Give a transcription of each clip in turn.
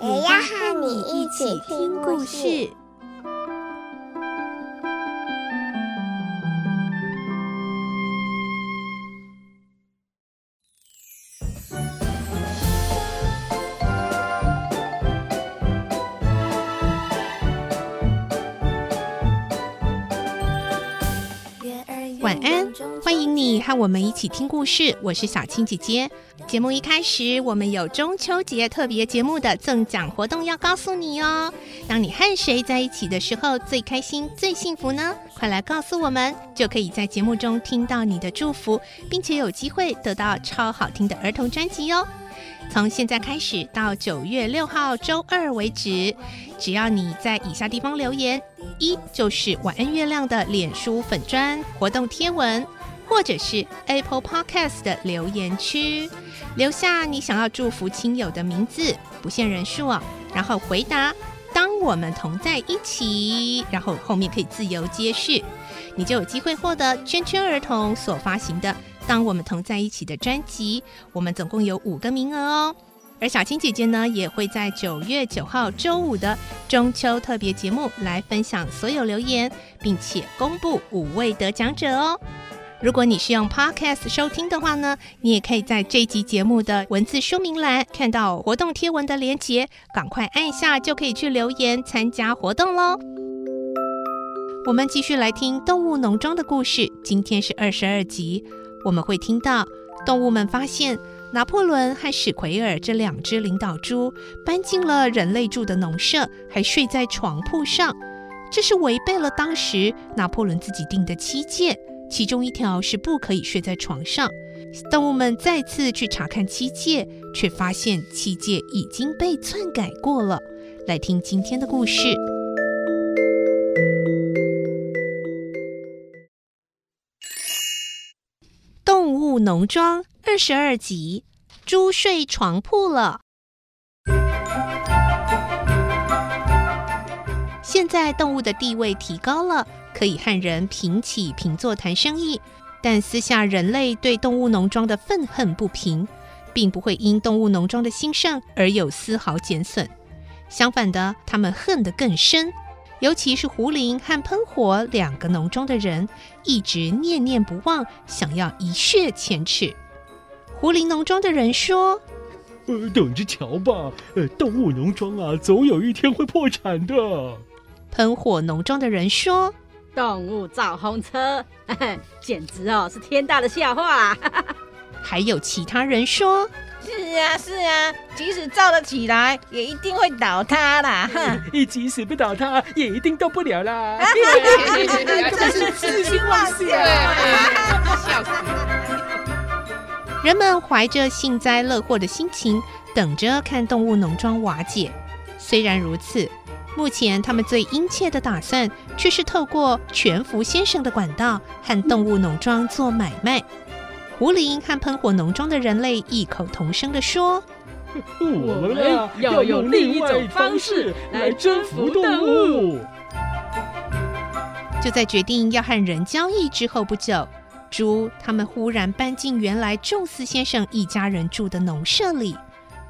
也要和你一起听故事。安，欢迎你和我们一起听故事。我是小青姐姐。节目一开始，我们有中秋节特别节目的赠奖活动要告诉你哦。当你和谁在一起的时候最开心、最幸福呢？快来告诉我们，就可以在节目中听到你的祝福，并且有机会得到超好听的儿童专辑哦。从现在开始到九月六号周二为止，只要你在以下地方留言：一就是晚安月亮的脸书粉砖活动贴文，或者是 Apple Podcast 的留言区，留下你想要祝福亲友的名字，不限人数哦。然后回答“当我们同在一起”，然后后面可以自由接续，你就有机会获得圈圈儿童所发行的。当我们同在一起的专辑，我们总共有五个名额哦。而小青姐姐呢，也会在九月九号周五的中秋特别节目来分享所有留言，并且公布五位得奖者哦。如果你是用 Podcast 收听的话呢，你也可以在这集节目的文字说明栏看到活动贴文的连结，赶快按下就可以去留言参加活动喽。我们继续来听动物农庄的故事，今天是二十二集。我们会听到动物们发现拿破仑和史奎尔这两只领导猪搬进了人类住的农舍，还睡在床铺上，这是违背了当时拿破仑自己定的七戒，其中一条是不可以睡在床上。动物们再次去查看七戒，却发现七戒已经被篡改过了。来听今天的故事。农庄二十二集，猪睡床铺了。现在动物的地位提高了，可以和人平起平坐谈生意。但私下人类对动物农庄的愤恨不平，并不会因动物农庄的兴盛而有丝毫减损。相反的，他们恨得更深。尤其是胡林和喷火两个农庄的人，一直念念不忘，想要一雪前耻。胡林农庄的人说：“呃，等着瞧吧，呃，动物农庄啊，总有一天会破产的。”喷火农庄的人说：“动物造红车，呵呵，简直哦是天大的笑话。”还有其他人说。是啊，是啊，即使造得起来，也一定会倒塌啦！哼，一即使不倒塌，也一定动不了啦！真是痴心妄想，笑死！人们怀着幸灾乐祸的心情，等着看动物农庄瓦解。虽然如此，目前他们最殷切的打算，却是透过全福先生的管道，和动物农庄做买卖。胡林和喷火农庄的人类异口同声地说：“我们要用另一种方式来征服动物。”就在决定要和人交易之后不久，猪他们忽然搬进原来宙斯先生一家人住的农舍里。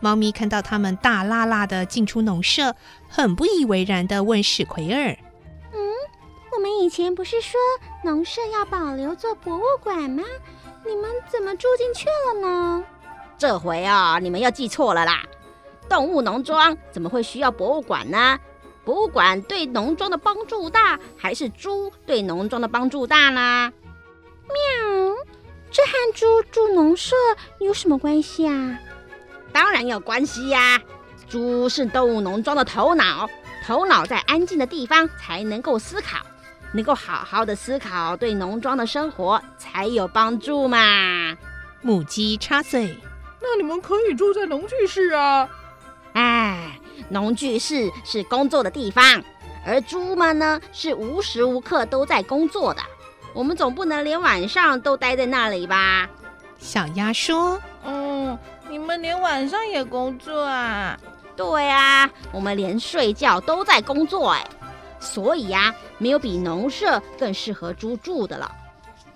猫咪看到他们大剌剌的进出农舍，很不以为然的问史奎尔：“嗯，我们以前不是说农舍要保留做博物馆吗？”你们怎么住进去了呢？这回啊，你们又记错了啦！动物农庄怎么会需要博物馆呢？博物馆对农庄的帮助大，还是猪对农庄的帮助大呢？喵，这和猪住农舍有什么关系啊？当然有关系呀！猪是动物农庄的头脑，头脑在安静的地方才能够思考。能够好好的思考，对农庄的生活才有帮助嘛。母鸡插嘴：“那你们可以住在农具室啊。”哎，农具室是工作的地方，而猪们呢是无时无刻都在工作的。我们总不能连晚上都待在那里吧？小鸭说：“嗯，你们连晚上也工作啊？对啊，我们连睡觉都在工作哎。所以呀，没有比农舍更适合猪住的了。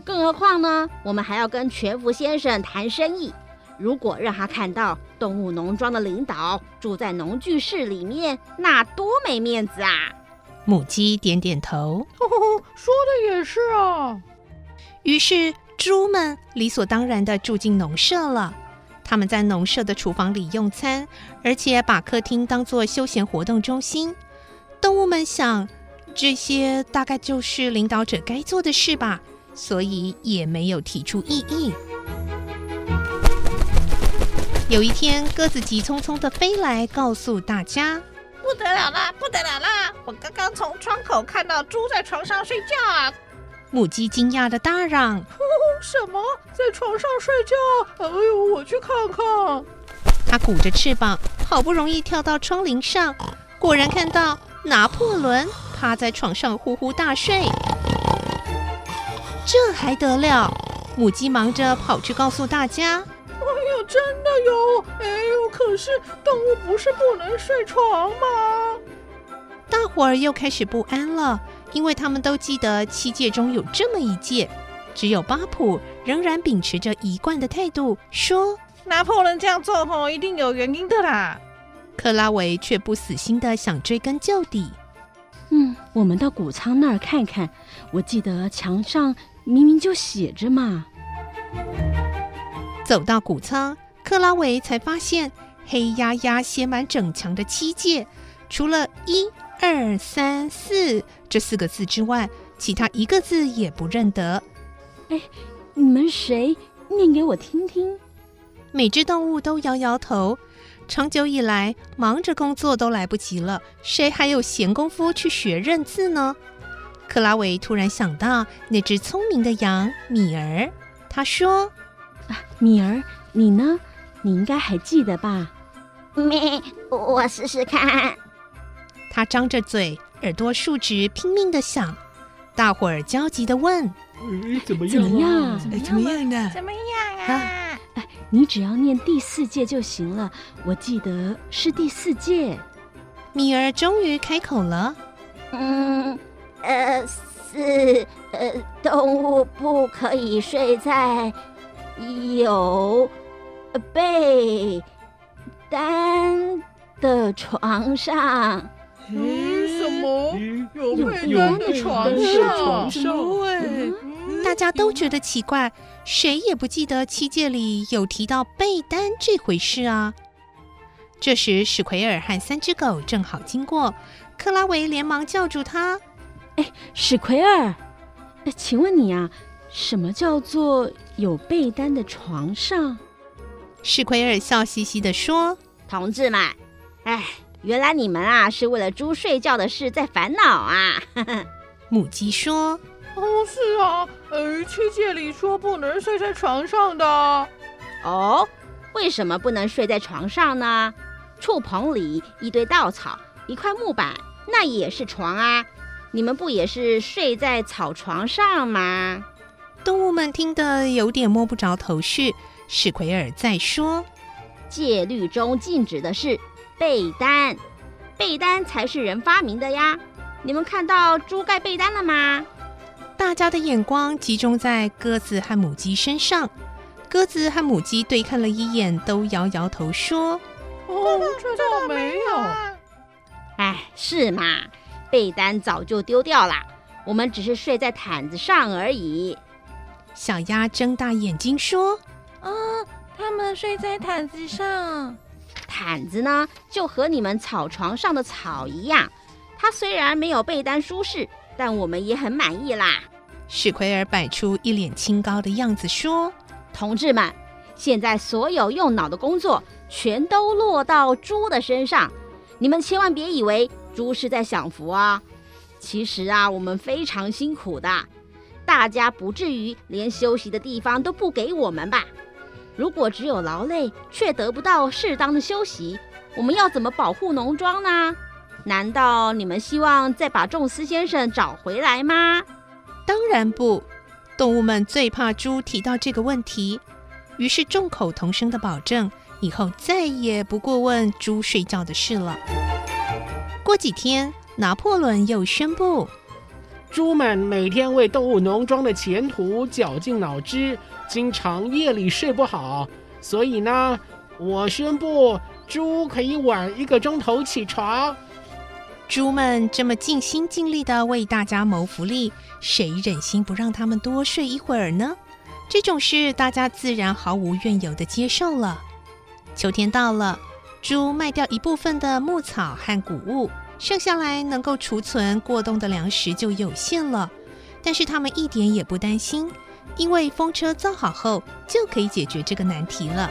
更何况呢，我们还要跟全福先生谈生意。”如果让他看到动物农庄的领导住在农具室里面，那多没面子啊！母鸡点点头，呵呵，说的也是啊。于是猪们理所当然地住进农舍了。他们在农舍的厨房里用餐，而且把客厅当作休闲活动中心。动物们想，这些大概就是领导者该做的事吧，所以也没有提出异议。有一天，鸽子急匆匆地飞来，告诉大家：“不得了啦，不得了啦！我刚刚从窗口看到猪在床上睡觉啊！”母鸡惊讶的大嚷：“哦，什么？在床上睡觉？哎呦，我去看看！”它鼓着翅膀，好不容易跳到窗棂上，果然看到拿破仑趴在床上呼呼大睡。这还得了？母鸡忙着跑去告诉大家。真的有，哎呦！可是动物不是不能睡床吗？大伙儿又开始不安了，因为他们都记得七戒中有这么一戒，只有巴普仍然秉持着一贯的态度，说：“拿破仑这样做吼，一定有原因的啦。”克拉维却不死心的想追根究底。嗯，我们到谷仓那儿看看，我记得墙上明明就写着嘛。走到谷仓，克拉维才发现黑压压写满整墙的七戒，除了一二三四这四个字之外，其他一个字也不认得。哎，你们谁念给我听听？每只动物都摇摇头。长久以来，忙着工作都来不及了，谁还有闲工夫去学认字呢？克拉维突然想到那只聪明的羊米儿，他说。米儿，你呢？你应该还记得吧？米，我试试看。他张着嘴，耳朵竖直，拼命地想。大伙儿焦急地问：“嗯，怎么样？怎么样？怎么样的？怎么样啊？啊，你只要念第四届就行了。我记得是第四届。”米儿终于开口了：“嗯，呃，四，呃，动物不可以睡在。”有被单的床上。嗯，什么？有被单的床上？什么？大家都觉得奇怪，谁也不记得七戒里有提到被单这回事啊。这时，史奎尔和三只狗正好经过，克拉维连忙叫住他：“哎，史奎尔，请问你啊？”什么叫做有被单的床上？史奎尔笑嘻嘻地说：“同志们，哎，原来你们啊是为了猪睡觉的事在烦恼啊。”母鸡说：“哦，是啊，呃，七戒里说不能睡在床上的。哦，为什么不能睡在床上呢？畜棚里一堆稻草，一块木板，那也是床啊。你们不也是睡在草床上吗？”动物们听得有点摸不着头绪。史奎尔在说：“戒律中禁止的是被单，被单才是人发明的呀。你们看到猪盖被单了吗？”大家的眼光集中在鸽子和母鸡身上。鸽子和母鸡对看了一眼，都摇摇头说：“哦，这倒没有。哎，是嘛？被单早就丢掉了，我们只是睡在毯子上而已。”小鸭睁大眼睛说：“啊、哦，他们睡在毯子上。毯子呢，就和你们草床上的草一样。它虽然没有被单舒适，但我们也很满意啦。”史奎尔摆出一脸清高的样子说：“同志们，现在所有用脑的工作全都落到猪的身上，你们千万别以为猪是在享福啊！其实啊，我们非常辛苦的。”大家不至于连休息的地方都不给我们吧？如果只有劳累却得不到适当的休息，我们要怎么保护农庄呢？难道你们希望再把仲斯先生找回来吗？当然不，动物们最怕猪提到这个问题，于是众口同声的保证，以后再也不过问猪睡觉的事了。过几天，拿破仑又宣布，猪们每天为动物农庄的前途绞尽脑汁，经常夜里睡不好，所以呢，我宣布，猪可以晚一个钟头起床。猪们这么尽心尽力地为大家谋福利，谁忍心不让他们多睡一会儿呢？这种事大家自然毫无怨尤地接受了。秋天到了，猪卖掉一部分的牧草和谷物，剩下来能够储存过冬的粮食就有限了。但是他们一点也不担心，因为风车造好后就可以解决这个难题了。